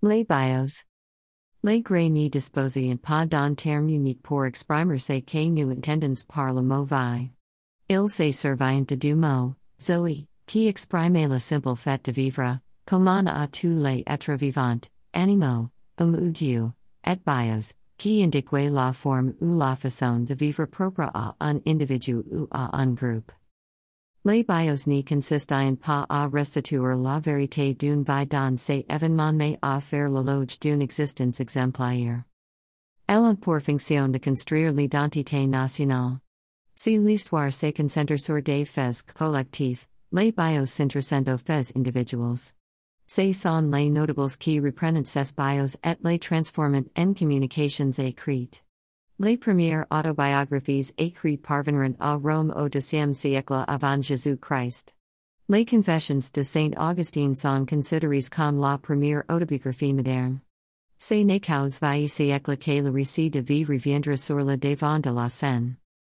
Les bios. Les gray ni disposés en pas d'un terme unique pour exprimer ce que nous entendons par le mot vie. Il se servient deux mots, zoe, qui exprime la simple fait de vivre, commun à tous les êtres vivants, animaux, homme ou et bios, qui indique la forme ou la façon de vivre propre à un individu ou à un groupe. Les bios ni consistent pas à restituer la vérité d'une vie dans ces événements mais à faire l'éloge d'une existence exemplaire. Elle pour fonction de construire l'identité nationale. Si l'histoire se concentre sur des faits collectifs, les bios s'interessentent aux faits individuals. Ce sont les notables qui reprennent ces bios et les transforment en communications écrites. Les premières autobiographies écrites parvinrent à Rome au deuxième siècle avant Jésus-Christ. Les Confessions de Saint Augustin sont considérées comme la première autobiographie moderne. C'est n'est qu'aux siècle que le récit de vie reviendra sur le devant de la scène.